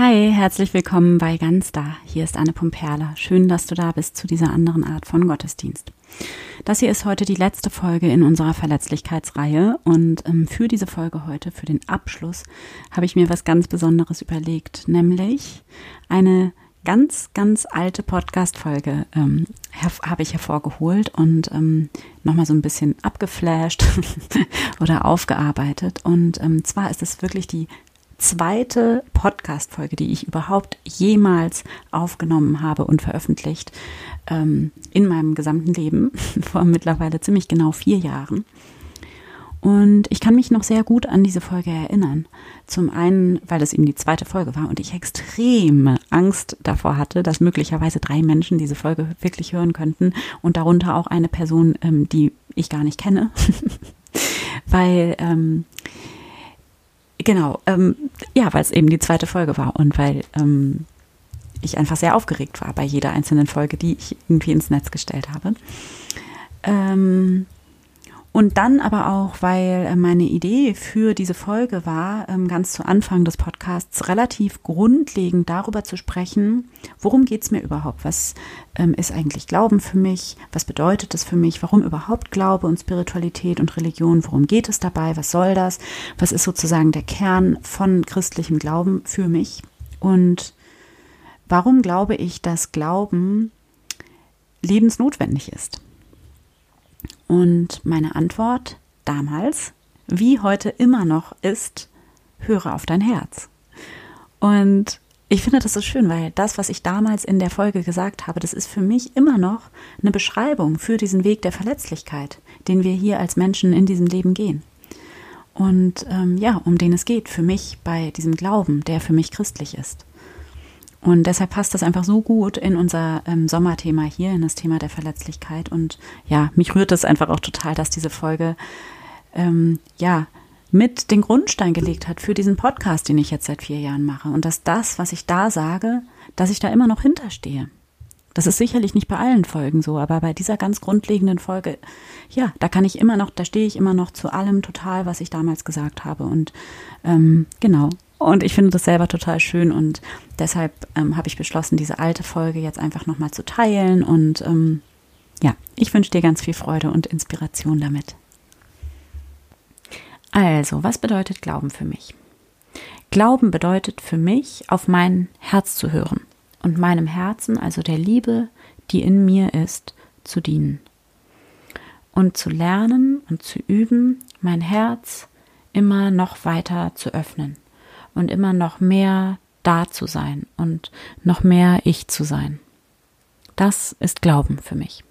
Hi, herzlich willkommen bei Ganz Da. Hier ist Anne Pumperla. Schön, dass du da bist zu dieser anderen Art von Gottesdienst. Das hier ist heute die letzte Folge in unserer Verletzlichkeitsreihe und ähm, für diese Folge heute, für den Abschluss, habe ich mir was ganz Besonderes überlegt, nämlich eine ganz, ganz alte Podcast-Folge ähm, habe ich hervorgeholt und ähm, nochmal so ein bisschen abgeflasht oder aufgearbeitet. Und ähm, zwar ist es wirklich die zweite Podcast-Folge, die ich überhaupt jemals aufgenommen habe und veröffentlicht ähm, in meinem gesamten Leben, vor mittlerweile ziemlich genau vier Jahren. Und ich kann mich noch sehr gut an diese Folge erinnern. Zum einen, weil es eben die zweite Folge war und ich extreme Angst davor hatte, dass möglicherweise drei Menschen diese Folge wirklich hören könnten und darunter auch eine Person, ähm, die ich gar nicht kenne. weil ähm, Genau, ähm, ja, weil es eben die zweite Folge war und weil ähm, ich einfach sehr aufgeregt war bei jeder einzelnen Folge, die ich irgendwie ins Netz gestellt habe. Ähm, und dann aber auch, weil äh, meine Idee für diese Folge war, ähm, ganz zu Anfang des Podcasts relativ grundlegend darüber zu sprechen, worum geht es mir überhaupt? Was ähm, ist eigentlich Glauben für mich? Was bedeutet es für mich? Warum überhaupt Glaube und Spiritualität und Religion? Worum geht es dabei? Was soll das? Was ist sozusagen der Kern von christlichem Glauben für mich? Und warum glaube ich, dass Glauben lebensnotwendig ist? Und meine Antwort damals, wie heute immer noch, ist, höre auf dein Herz. Und ich finde das so schön, weil das, was ich damals in der Folge gesagt habe, das ist für mich immer noch eine Beschreibung für diesen Weg der Verletzlichkeit, den wir hier als Menschen in diesem Leben gehen. Und ähm, ja, um den es geht für mich bei diesem Glauben, der für mich christlich ist. Und deshalb passt das einfach so gut in unser ähm, Sommerthema hier, in das Thema der Verletzlichkeit. Und ja, mich rührt es einfach auch total, dass diese Folge ähm, ja mit den Grundstein gelegt hat für diesen Podcast, den ich jetzt seit vier Jahren mache. Und dass das, was ich da sage, dass ich da immer noch hinterstehe. Das ist sicherlich nicht bei allen Folgen so, aber bei dieser ganz grundlegenden Folge, ja, da kann ich immer noch, da stehe ich immer noch zu allem total, was ich damals gesagt habe. Und ähm, genau, und ich finde das selber total schön und deshalb ähm, habe ich beschlossen, diese alte Folge jetzt einfach nochmal zu teilen. Und ähm, ja, ich wünsche dir ganz viel Freude und Inspiration damit. Also, was bedeutet Glauben für mich? Glauben bedeutet für mich, auf mein Herz zu hören und meinem Herzen, also der Liebe, die in mir ist, zu dienen. Und zu lernen und zu üben, mein Herz immer noch weiter zu öffnen und immer noch mehr da zu sein und noch mehr ich zu sein. Das ist Glauben für mich.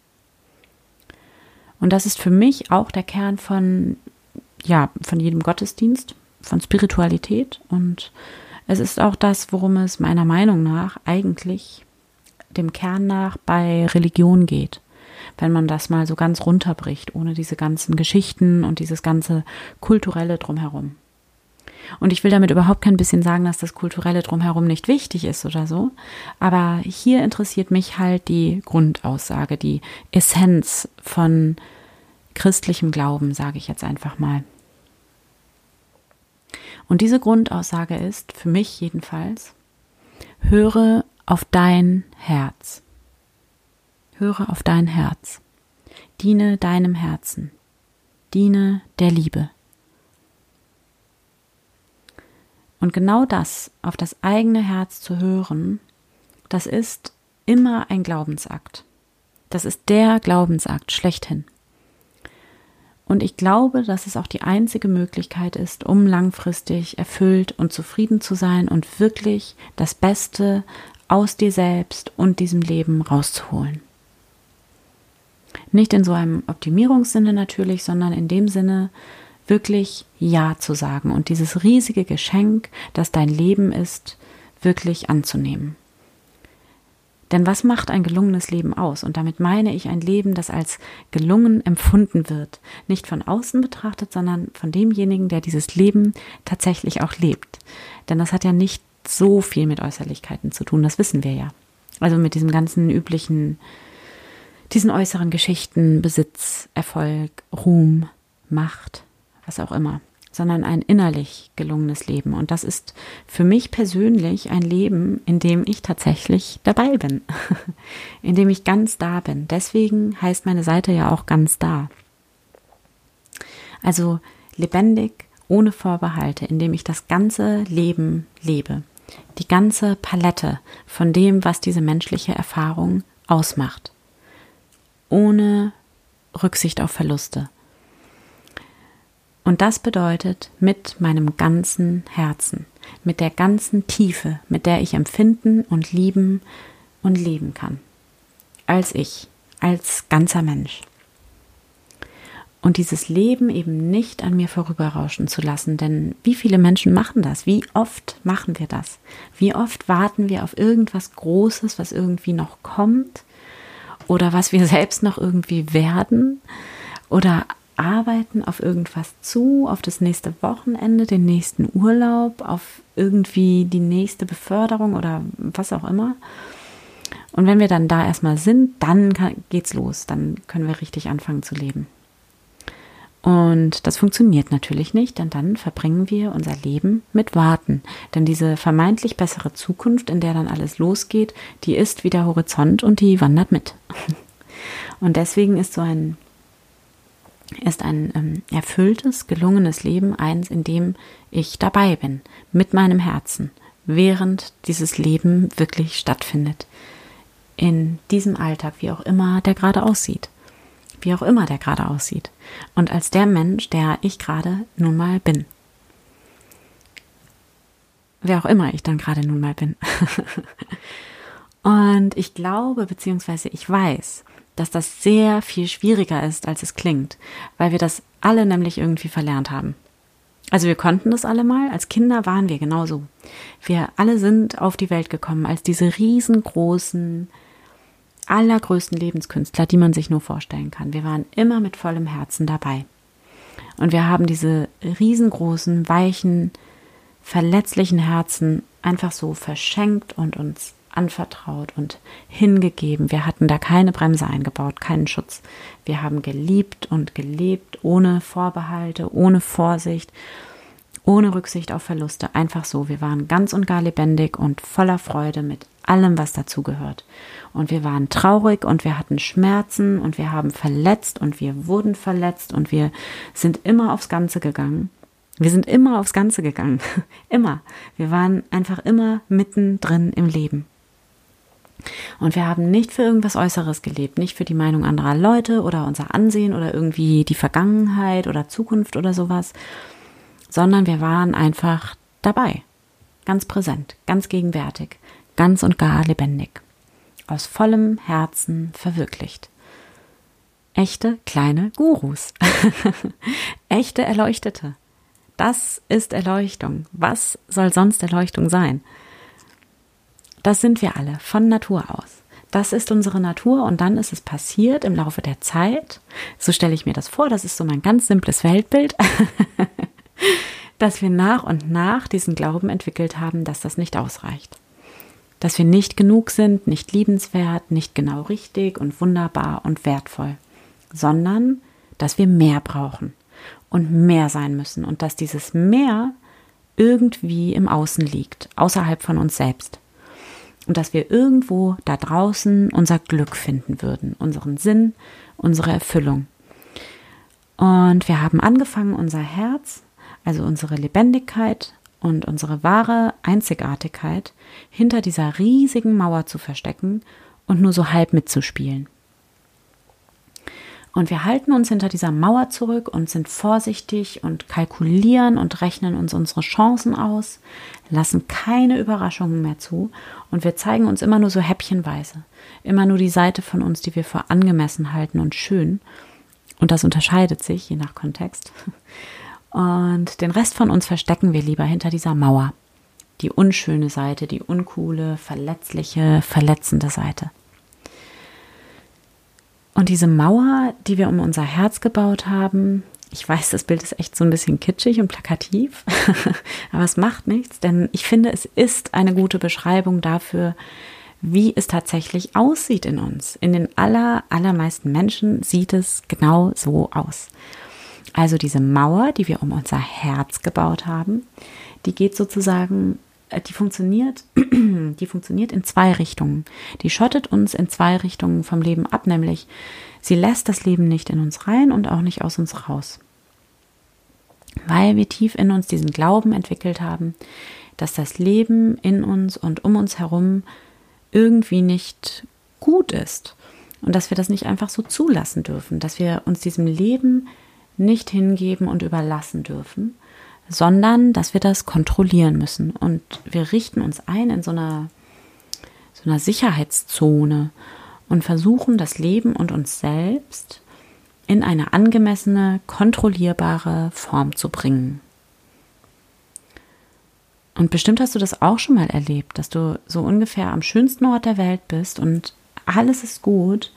Und das ist für mich auch der Kern von, ja, von jedem Gottesdienst, von Spiritualität. Und es ist auch das, worum es meiner Meinung nach eigentlich dem Kern nach bei Religion geht. Wenn man das mal so ganz runterbricht, ohne diese ganzen Geschichten und dieses ganze kulturelle drumherum. Und ich will damit überhaupt kein bisschen sagen, dass das Kulturelle drumherum nicht wichtig ist oder so. Aber hier interessiert mich halt die Grundaussage, die Essenz von christlichem Glauben, sage ich jetzt einfach mal. Und diese Grundaussage ist, für mich jedenfalls, höre auf dein Herz. Höre auf dein Herz. Diene deinem Herzen. Diene der Liebe. Und genau das, auf das eigene Herz zu hören, das ist immer ein Glaubensakt. Das ist der Glaubensakt schlechthin. Und ich glaube, dass es auch die einzige Möglichkeit ist, um langfristig erfüllt und zufrieden zu sein und wirklich das Beste aus dir selbst und diesem Leben rauszuholen. Nicht in so einem Optimierungssinne natürlich, sondern in dem Sinne, wirklich Ja zu sagen und dieses riesige Geschenk, das dein Leben ist, wirklich anzunehmen. Denn was macht ein gelungenes Leben aus? Und damit meine ich ein Leben, das als gelungen empfunden wird. Nicht von außen betrachtet, sondern von demjenigen, der dieses Leben tatsächlich auch lebt. Denn das hat ja nicht so viel mit Äußerlichkeiten zu tun, das wissen wir ja. Also mit diesem ganzen üblichen, diesen äußeren Geschichten, Besitz, Erfolg, Ruhm, Macht was auch immer. sondern ein innerlich gelungenes Leben. Und das ist für mich persönlich ein Leben, in dem ich tatsächlich dabei bin, in dem ich ganz da bin. Deswegen heißt meine Seite ja auch ganz da. Also lebendig, ohne Vorbehalte, indem ich das ganze Leben lebe. Die ganze Palette von dem, was diese menschliche Erfahrung ausmacht. Ohne Rücksicht auf Verluste. Und das bedeutet mit meinem ganzen Herzen, mit der ganzen Tiefe, mit der ich empfinden und lieben und leben kann. Als ich, als ganzer Mensch. Und dieses Leben eben nicht an mir vorüberrauschen zu lassen, denn wie viele Menschen machen das? Wie oft machen wir das? Wie oft warten wir auf irgendwas Großes, was irgendwie noch kommt oder was wir selbst noch irgendwie werden oder arbeiten auf irgendwas zu, auf das nächste Wochenende, den nächsten Urlaub, auf irgendwie die nächste Beförderung oder was auch immer. Und wenn wir dann da erstmal sind, dann geht's los, dann können wir richtig anfangen zu leben. Und das funktioniert natürlich nicht, denn dann verbringen wir unser Leben mit Warten. Denn diese vermeintlich bessere Zukunft, in der dann alles losgeht, die ist wie der Horizont und die wandert mit. Und deswegen ist so ein ist ein ähm, erfülltes, gelungenes Leben eins, in dem ich dabei bin, mit meinem Herzen, während dieses Leben wirklich stattfindet. In diesem Alltag, wie auch immer der gerade aussieht. Wie auch immer der gerade aussieht. Und als der Mensch, der ich gerade nun mal bin. Wer auch immer ich dann gerade nun mal bin. Und ich glaube, beziehungsweise ich weiß, dass das sehr viel schwieriger ist, als es klingt, weil wir das alle nämlich irgendwie verlernt haben. Also wir konnten das alle mal, als Kinder waren wir genauso. Wir alle sind auf die Welt gekommen als diese riesengroßen, allergrößten Lebenskünstler, die man sich nur vorstellen kann. Wir waren immer mit vollem Herzen dabei. Und wir haben diese riesengroßen, weichen, verletzlichen Herzen einfach so verschenkt und uns anvertraut und hingegeben. Wir hatten da keine Bremse eingebaut, keinen Schutz. Wir haben geliebt und gelebt, ohne Vorbehalte, ohne Vorsicht, ohne Rücksicht auf Verluste. Einfach so. Wir waren ganz und gar lebendig und voller Freude mit allem, was dazugehört. Und wir waren traurig und wir hatten Schmerzen und wir haben verletzt und wir wurden verletzt und wir sind immer aufs Ganze gegangen. Wir sind immer aufs Ganze gegangen. immer. Wir waren einfach immer mittendrin im Leben. Und wir haben nicht für irgendwas Äußeres gelebt, nicht für die Meinung anderer Leute oder unser Ansehen oder irgendwie die Vergangenheit oder Zukunft oder sowas, sondern wir waren einfach dabei, ganz präsent, ganz gegenwärtig, ganz und gar lebendig, aus vollem Herzen verwirklicht. Echte kleine Gurus, echte Erleuchtete. Das ist Erleuchtung. Was soll sonst Erleuchtung sein? Das sind wir alle von Natur aus. Das ist unsere Natur und dann ist es passiert im Laufe der Zeit, so stelle ich mir das vor, das ist so mein ganz simples Weltbild, dass wir nach und nach diesen Glauben entwickelt haben, dass das nicht ausreicht. Dass wir nicht genug sind, nicht liebenswert, nicht genau richtig und wunderbar und wertvoll, sondern dass wir mehr brauchen und mehr sein müssen und dass dieses mehr irgendwie im Außen liegt, außerhalb von uns selbst und dass wir irgendwo da draußen unser Glück finden würden, unseren Sinn, unsere Erfüllung. Und wir haben angefangen, unser Herz, also unsere Lebendigkeit und unsere wahre Einzigartigkeit hinter dieser riesigen Mauer zu verstecken und nur so halb mitzuspielen. Und wir halten uns hinter dieser Mauer zurück und sind vorsichtig und kalkulieren und rechnen uns unsere Chancen aus, lassen keine Überraschungen mehr zu und wir zeigen uns immer nur so häppchenweise, immer nur die Seite von uns, die wir für angemessen halten und schön. Und das unterscheidet sich je nach Kontext. Und den Rest von uns verstecken wir lieber hinter dieser Mauer. Die unschöne Seite, die uncoole, verletzliche, verletzende Seite. Und diese Mauer, die wir um unser Herz gebaut haben, ich weiß, das Bild ist echt so ein bisschen kitschig und plakativ, aber es macht nichts, denn ich finde, es ist eine gute Beschreibung dafür, wie es tatsächlich aussieht in uns. In den aller, allermeisten Menschen sieht es genau so aus. Also diese Mauer, die wir um unser Herz gebaut haben, die geht sozusagen, die funktioniert, die funktioniert in zwei Richtungen. Die schottet uns in zwei Richtungen vom Leben ab, nämlich sie lässt das Leben nicht in uns rein und auch nicht aus uns raus. Weil wir tief in uns diesen Glauben entwickelt haben, dass das Leben in uns und um uns herum irgendwie nicht gut ist und dass wir das nicht einfach so zulassen dürfen, dass wir uns diesem Leben nicht hingeben und überlassen dürfen, sondern dass wir das kontrollieren müssen. Und wir richten uns ein in so einer, so einer Sicherheitszone und versuchen das Leben und uns selbst in eine angemessene, kontrollierbare Form zu bringen. Und bestimmt hast du das auch schon mal erlebt, dass du so ungefähr am schönsten Ort der Welt bist und alles ist gut,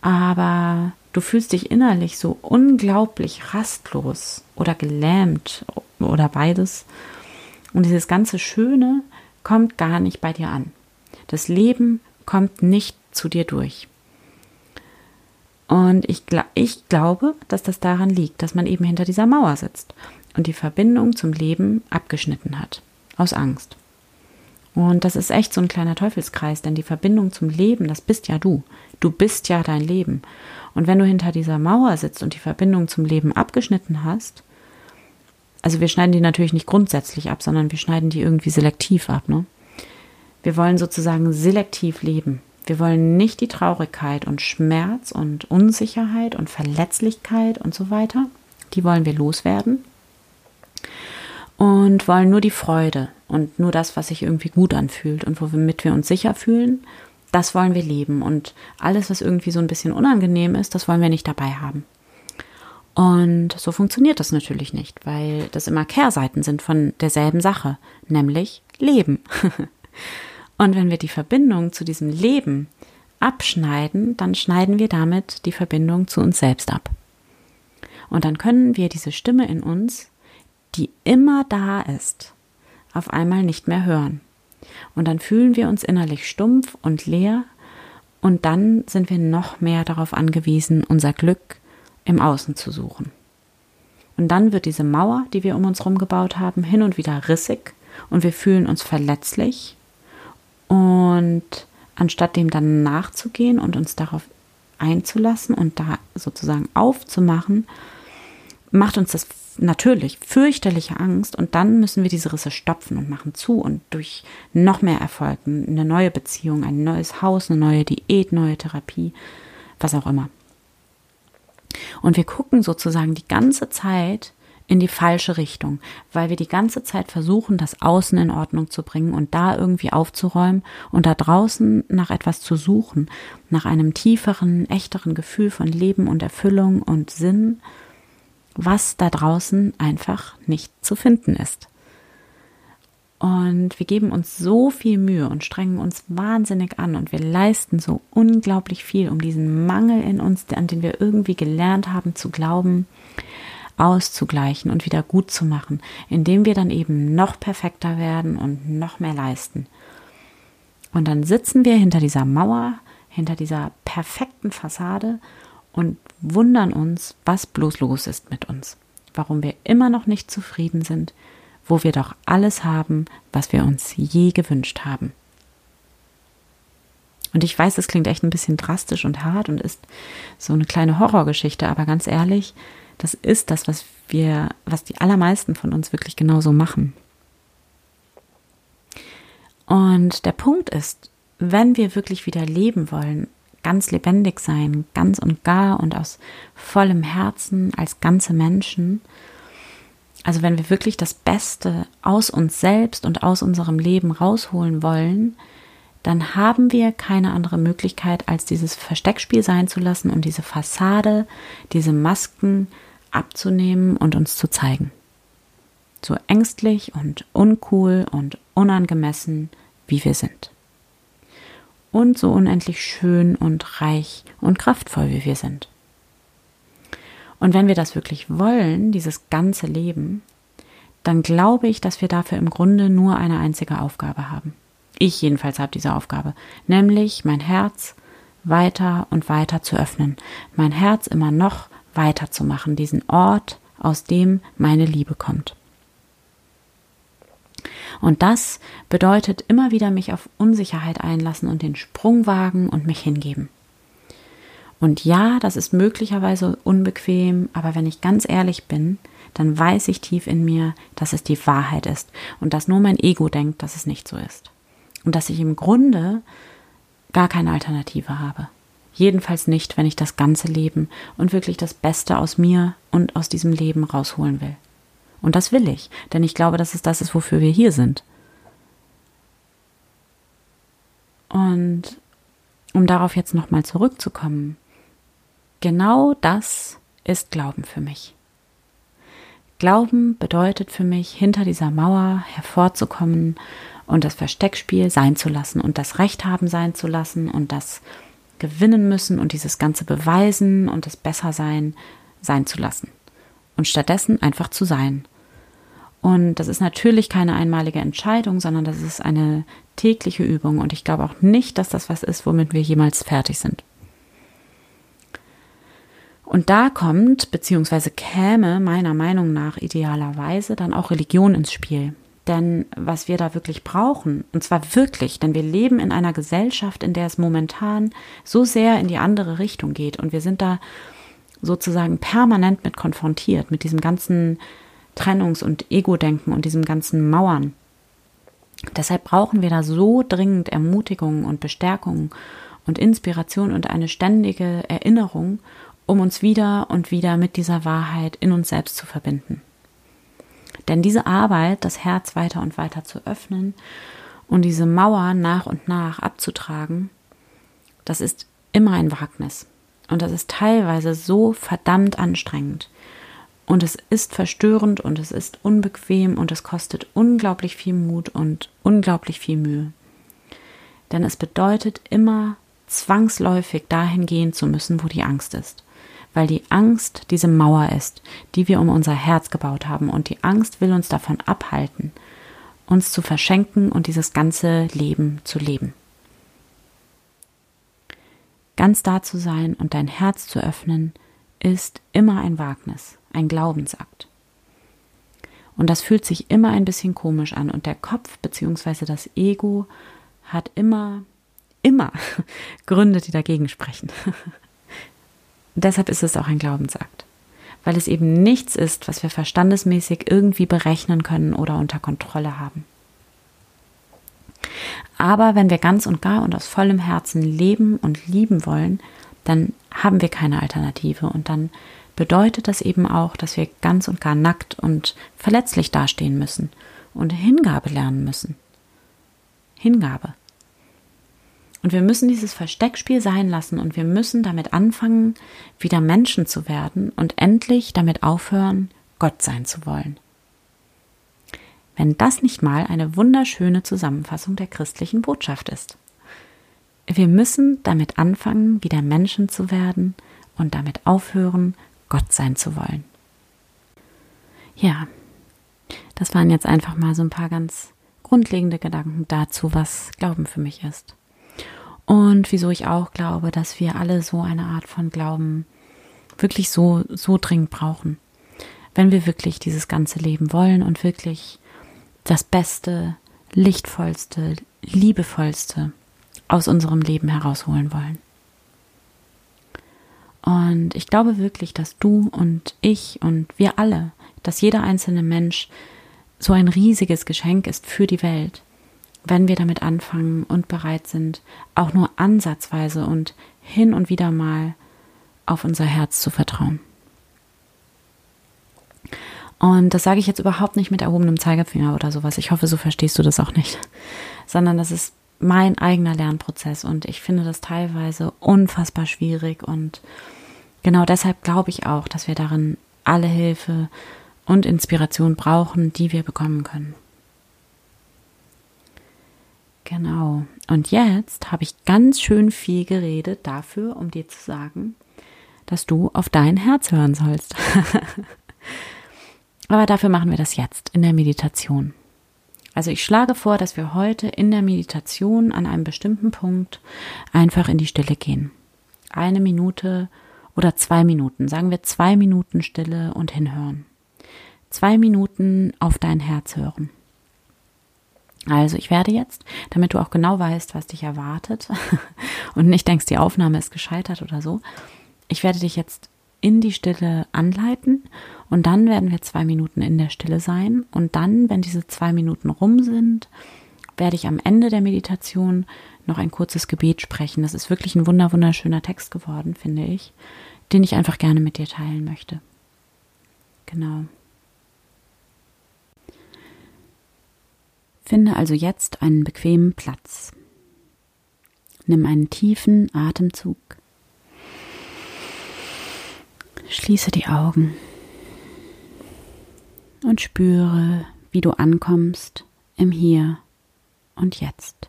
aber du fühlst dich innerlich so unglaublich rastlos oder gelähmt oder beides. Und dieses ganze Schöne kommt gar nicht bei dir an. Das Leben kommt nicht zu dir durch. Und ich, ich glaube, dass das daran liegt, dass man eben hinter dieser Mauer sitzt und die Verbindung zum Leben abgeschnitten hat. Aus Angst. Und das ist echt so ein kleiner Teufelskreis, denn die Verbindung zum Leben, das bist ja du. Du bist ja dein Leben. Und wenn du hinter dieser Mauer sitzt und die Verbindung zum Leben abgeschnitten hast, also wir schneiden die natürlich nicht grundsätzlich ab, sondern wir schneiden die irgendwie selektiv ab, ne? Wir wollen sozusagen selektiv leben. Wir wollen nicht die Traurigkeit und Schmerz und Unsicherheit und Verletzlichkeit und so weiter. Die wollen wir loswerden. Und wollen nur die Freude und nur das, was sich irgendwie gut anfühlt und womit wir uns sicher fühlen das wollen wir leben. Und alles, was irgendwie so ein bisschen unangenehm ist, das wollen wir nicht dabei haben. Und so funktioniert das natürlich nicht, weil das immer Kehrseiten sind von derselben Sache, nämlich Leben. Und wenn wir die Verbindung zu diesem Leben abschneiden, dann schneiden wir damit die Verbindung zu uns selbst ab. Und dann können wir diese Stimme in uns, die immer da ist, auf einmal nicht mehr hören. Und dann fühlen wir uns innerlich stumpf und leer und dann sind wir noch mehr darauf angewiesen, unser Glück im Außen zu suchen. Und dann wird diese Mauer, die wir um uns herum gebaut haben, hin und wieder rissig und wir fühlen uns verletzlich. Und anstatt dem dann nachzugehen und uns darauf einzulassen und da sozusagen aufzumachen, macht uns das natürlich fürchterliche Angst und dann müssen wir diese Risse stopfen und machen zu und durch noch mehr Erfolg, eine neue Beziehung, ein neues Haus, eine neue Diät, neue Therapie, was auch immer. Und wir gucken sozusagen die ganze Zeit in die falsche Richtung, weil wir die ganze Zeit versuchen, das Außen in Ordnung zu bringen und da irgendwie aufzuräumen und da draußen nach etwas zu suchen, nach einem tieferen, echteren Gefühl von Leben und Erfüllung und Sinn was da draußen einfach nicht zu finden ist. Und wir geben uns so viel Mühe und strengen uns wahnsinnig an und wir leisten so unglaublich viel, um diesen Mangel in uns, an den wir irgendwie gelernt haben zu glauben, auszugleichen und wieder gut zu machen, indem wir dann eben noch perfekter werden und noch mehr leisten. Und dann sitzen wir hinter dieser Mauer, hinter dieser perfekten Fassade und wundern uns, was bloß los ist mit uns, warum wir immer noch nicht zufrieden sind, wo wir doch alles haben, was wir uns je gewünscht haben. Und ich weiß, es klingt echt ein bisschen drastisch und hart und ist so eine kleine Horrorgeschichte, aber ganz ehrlich, das ist das, was wir, was die allermeisten von uns wirklich genauso machen. Und der Punkt ist, wenn wir wirklich wieder leben wollen, ganz lebendig sein, ganz und gar und aus vollem Herzen als ganze Menschen. Also wenn wir wirklich das Beste aus uns selbst und aus unserem Leben rausholen wollen, dann haben wir keine andere Möglichkeit, als dieses Versteckspiel sein zu lassen und diese Fassade, diese Masken abzunehmen und uns zu zeigen. So ängstlich und uncool und unangemessen, wie wir sind und so unendlich schön und reich und kraftvoll, wie wir sind. Und wenn wir das wirklich wollen, dieses ganze Leben, dann glaube ich, dass wir dafür im Grunde nur eine einzige Aufgabe haben. Ich jedenfalls habe diese Aufgabe, nämlich mein Herz weiter und weiter zu öffnen, mein Herz immer noch weiter zu machen, diesen Ort aus dem meine Liebe kommt. Und das bedeutet immer wieder mich auf Unsicherheit einlassen und den Sprung wagen und mich hingeben. Und ja, das ist möglicherweise unbequem, aber wenn ich ganz ehrlich bin, dann weiß ich tief in mir, dass es die Wahrheit ist und dass nur mein Ego denkt, dass es nicht so ist. Und dass ich im Grunde gar keine Alternative habe. Jedenfalls nicht, wenn ich das ganze Leben und wirklich das Beste aus mir und aus diesem Leben rausholen will. Und das will ich, denn ich glaube, dass es das ist, wofür wir hier sind. Und um darauf jetzt nochmal zurückzukommen, genau das ist Glauben für mich. Glauben bedeutet für mich, hinter dieser Mauer hervorzukommen und das Versteckspiel sein zu lassen und das Recht haben sein zu lassen und das gewinnen müssen und dieses ganze Beweisen und das Bessersein sein zu lassen. Und stattdessen einfach zu sein. Und das ist natürlich keine einmalige Entscheidung, sondern das ist eine tägliche Übung. Und ich glaube auch nicht, dass das was ist, womit wir jemals fertig sind. Und da kommt, beziehungsweise käme meiner Meinung nach idealerweise dann auch Religion ins Spiel. Denn was wir da wirklich brauchen, und zwar wirklich, denn wir leben in einer Gesellschaft, in der es momentan so sehr in die andere Richtung geht und wir sind da sozusagen permanent mit konfrontiert, mit diesem ganzen Trennungs- und Ego-Denken und diesem ganzen Mauern. Deshalb brauchen wir da so dringend Ermutigung und Bestärkung und Inspiration und eine ständige Erinnerung, um uns wieder und wieder mit dieser Wahrheit in uns selbst zu verbinden. Denn diese Arbeit, das Herz weiter und weiter zu öffnen und diese Mauer nach und nach abzutragen, das ist immer ein Wagnis. Und das ist teilweise so verdammt anstrengend. Und es ist verstörend und es ist unbequem und es kostet unglaublich viel Mut und unglaublich viel Mühe. Denn es bedeutet immer zwangsläufig dahin gehen zu müssen, wo die Angst ist weil die Angst diese Mauer ist, die wir um unser Herz gebaut haben und die Angst will uns davon abhalten, uns zu verschenken und dieses ganze Leben zu leben. Ganz da zu sein und dein Herz zu öffnen, ist immer ein Wagnis, ein Glaubensakt. Und das fühlt sich immer ein bisschen komisch an und der Kopf bzw. das Ego hat immer, immer Gründe, die dagegen sprechen. deshalb ist es auch ein Glaubensakt. Weil es eben nichts ist, was wir verstandesmäßig irgendwie berechnen können oder unter Kontrolle haben. Aber wenn wir ganz und gar und aus vollem Herzen leben und lieben wollen, dann haben wir keine Alternative und dann bedeutet das eben auch, dass wir ganz und gar nackt und verletzlich dastehen müssen und Hingabe lernen müssen. Hingabe. Und wir müssen dieses Versteckspiel sein lassen und wir müssen damit anfangen, wieder Menschen zu werden und endlich damit aufhören, Gott sein zu wollen. Wenn das nicht mal eine wunderschöne Zusammenfassung der christlichen Botschaft ist. Wir müssen damit anfangen, wieder Menschen zu werden und damit aufhören, Gott sein zu wollen. Ja, das waren jetzt einfach mal so ein paar ganz grundlegende Gedanken dazu, was Glauben für mich ist. Und wieso ich auch glaube, dass wir alle so eine Art von Glauben wirklich so, so dringend brauchen. Wenn wir wirklich dieses ganze Leben wollen und wirklich das Beste, Lichtvollste, Liebevollste aus unserem Leben herausholen wollen. Und ich glaube wirklich, dass du und ich und wir alle, dass jeder einzelne Mensch so ein riesiges Geschenk ist für die Welt wenn wir damit anfangen und bereit sind, auch nur ansatzweise und hin und wieder mal auf unser Herz zu vertrauen. Und das sage ich jetzt überhaupt nicht mit erhobenem Zeigefinger oder sowas. Ich hoffe, so verstehst du das auch nicht. Sondern das ist mein eigener Lernprozess und ich finde das teilweise unfassbar schwierig und genau deshalb glaube ich auch, dass wir darin alle Hilfe und Inspiration brauchen, die wir bekommen können. Genau. Und jetzt habe ich ganz schön viel geredet dafür, um dir zu sagen, dass du auf dein Herz hören sollst. Aber dafür machen wir das jetzt in der Meditation. Also ich schlage vor, dass wir heute in der Meditation an einem bestimmten Punkt einfach in die Stille gehen. Eine Minute oder zwei Minuten, sagen wir zwei Minuten Stille und hinhören. zwei Minuten auf dein Herz hören. Also ich werde jetzt, damit du auch genau weißt, was dich erwartet und nicht denkst, die Aufnahme ist gescheitert oder so, ich werde dich jetzt in die Stille anleiten und dann werden wir zwei Minuten in der Stille sein und dann, wenn diese zwei Minuten rum sind, werde ich am Ende der Meditation noch ein kurzes Gebet sprechen. Das ist wirklich ein wunder wunderschöner Text geworden, finde ich, den ich einfach gerne mit dir teilen möchte. Genau. Finde also jetzt einen bequemen Platz. Nimm einen tiefen Atemzug. Schließe die Augen und spüre, wie du ankommst im Hier und Jetzt.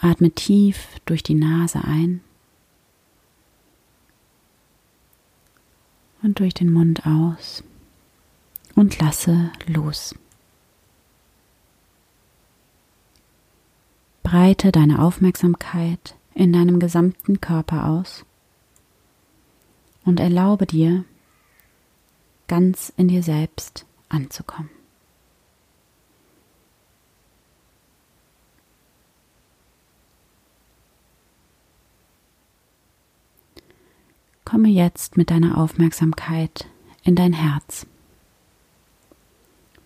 Atme tief durch die Nase ein und durch den Mund aus und lasse los. Breite deine Aufmerksamkeit in deinem gesamten Körper aus und erlaube dir, ganz in dir selbst anzukommen. Komme jetzt mit deiner Aufmerksamkeit in dein Herz.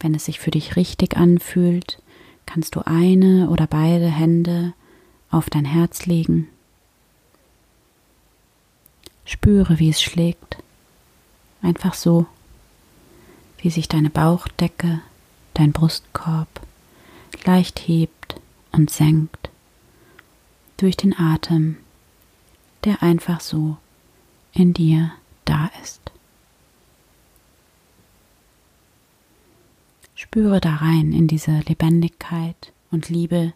Wenn es sich für dich richtig anfühlt, kannst du eine oder beide Hände auf dein Herz legen. Spüre, wie es schlägt. Einfach so, wie sich deine Bauchdecke, dein Brustkorb leicht hebt und senkt durch den Atem, der einfach so in dir da ist. Spüre da rein in diese Lebendigkeit und Liebe,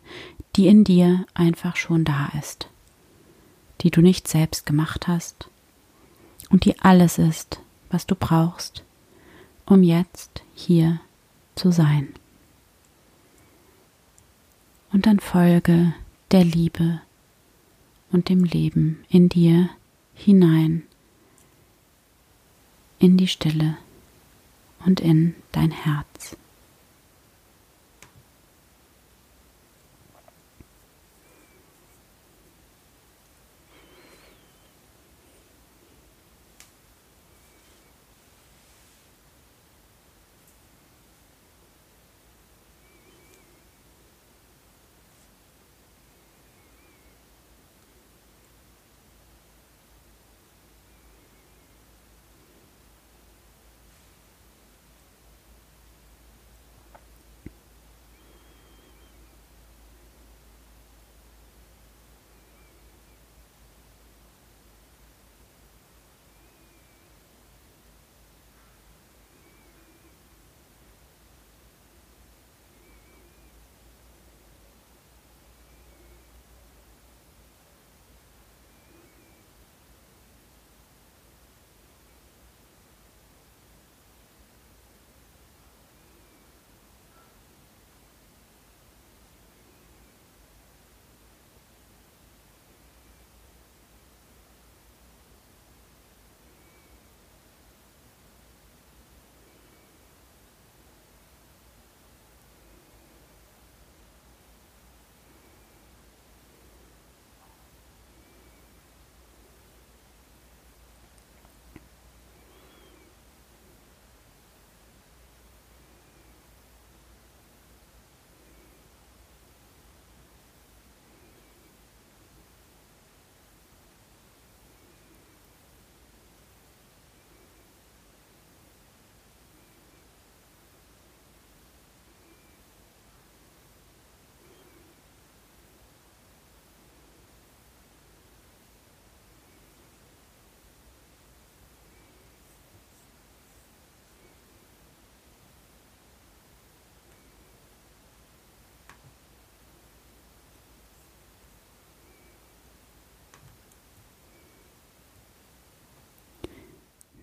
die in dir einfach schon da ist, die du nicht selbst gemacht hast und die alles ist, was du brauchst, um jetzt hier zu sein. Und dann folge der Liebe und dem Leben in dir hinein in die Stille und in dein Herz.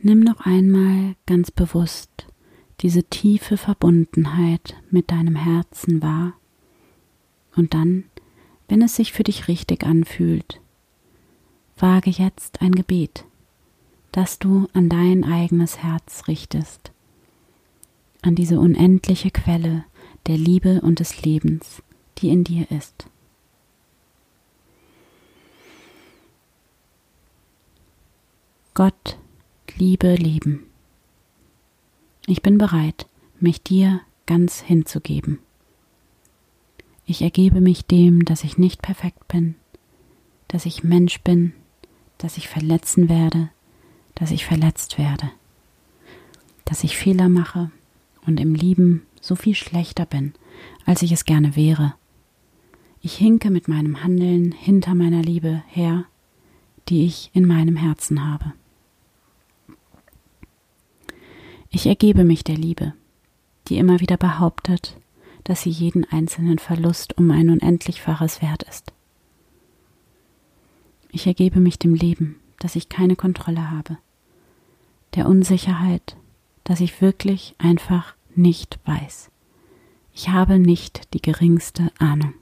Nimm noch einmal ganz bewusst diese tiefe Verbundenheit mit deinem Herzen wahr und dann, wenn es sich für dich richtig anfühlt, wage jetzt ein Gebet, dass du an dein eigenes Herz richtest, an diese unendliche Quelle der Liebe und des Lebens, die in dir ist. Gott, Liebe, Leben. Ich bin bereit, mich dir ganz hinzugeben. Ich ergebe mich dem, dass ich nicht perfekt bin, dass ich Mensch bin, dass ich verletzen werde, dass ich verletzt werde, dass ich Fehler mache und im Lieben so viel schlechter bin, als ich es gerne wäre. Ich hinke mit meinem Handeln hinter meiner Liebe her, die ich in meinem Herzen habe. Ich ergebe mich der Liebe, die immer wieder behauptet, dass sie jeden einzelnen Verlust um ein unendlichfaches wert ist. Ich ergebe mich dem Leben, dass ich keine Kontrolle habe, der Unsicherheit, dass ich wirklich einfach nicht weiß. Ich habe nicht die geringste Ahnung.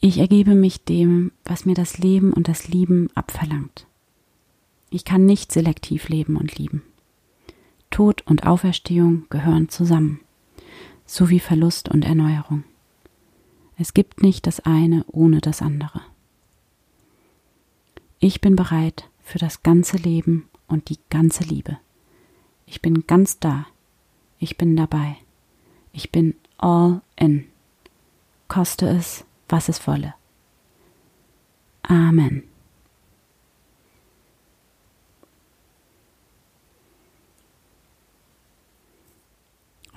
Ich ergebe mich dem, was mir das Leben und das Lieben abverlangt. Ich kann nicht selektiv leben und lieben. Tod und Auferstehung gehören zusammen, so wie Verlust und Erneuerung. Es gibt nicht das eine ohne das andere. Ich bin bereit für das ganze Leben und die ganze Liebe. Ich bin ganz da. Ich bin dabei. Ich bin all in. Koste es, was es wolle. Amen.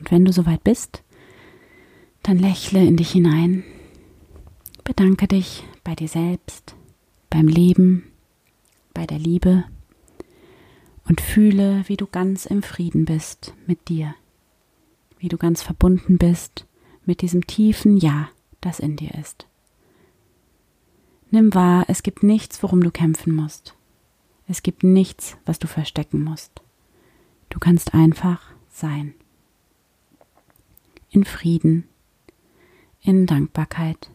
Und wenn du soweit bist, dann lächle in dich hinein, bedanke dich bei dir selbst, beim Leben, bei der Liebe und fühle, wie du ganz im Frieden bist mit dir, wie du ganz verbunden bist mit diesem tiefen Ja, das in dir ist. Nimm wahr, es gibt nichts, worum du kämpfen musst. Es gibt nichts, was du verstecken musst. Du kannst einfach sein in Frieden, in Dankbarkeit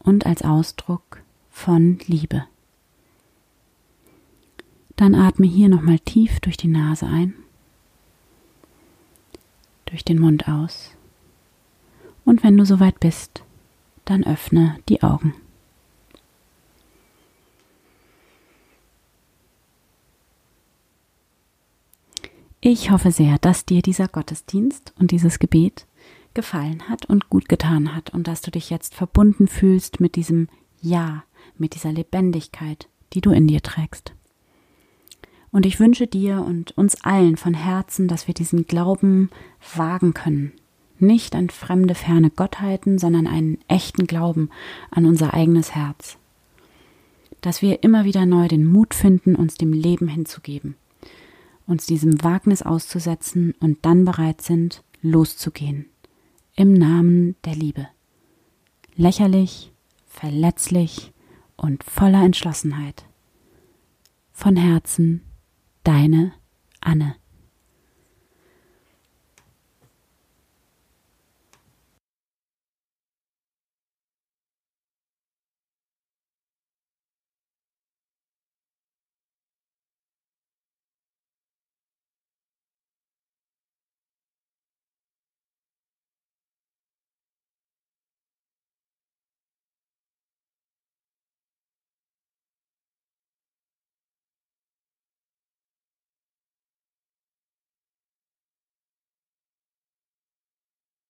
und als Ausdruck von Liebe. Dann atme hier nochmal tief durch die Nase ein, durch den Mund aus und wenn du soweit bist, dann öffne die Augen. Ich hoffe sehr, dass dir dieser Gottesdienst und dieses Gebet gefallen hat und gut getan hat und dass du dich jetzt verbunden fühlst mit diesem Ja, mit dieser Lebendigkeit, die du in dir trägst. Und ich wünsche dir und uns allen von Herzen, dass wir diesen Glauben wagen können. Nicht an fremde, ferne Gottheiten, sondern einen echten Glauben an unser eigenes Herz. Dass wir immer wieder neu den Mut finden, uns dem Leben hinzugeben uns diesem Wagnis auszusetzen und dann bereit sind, loszugehen. Im Namen der Liebe. Lächerlich, verletzlich und voller Entschlossenheit. Von Herzen, deine Anne.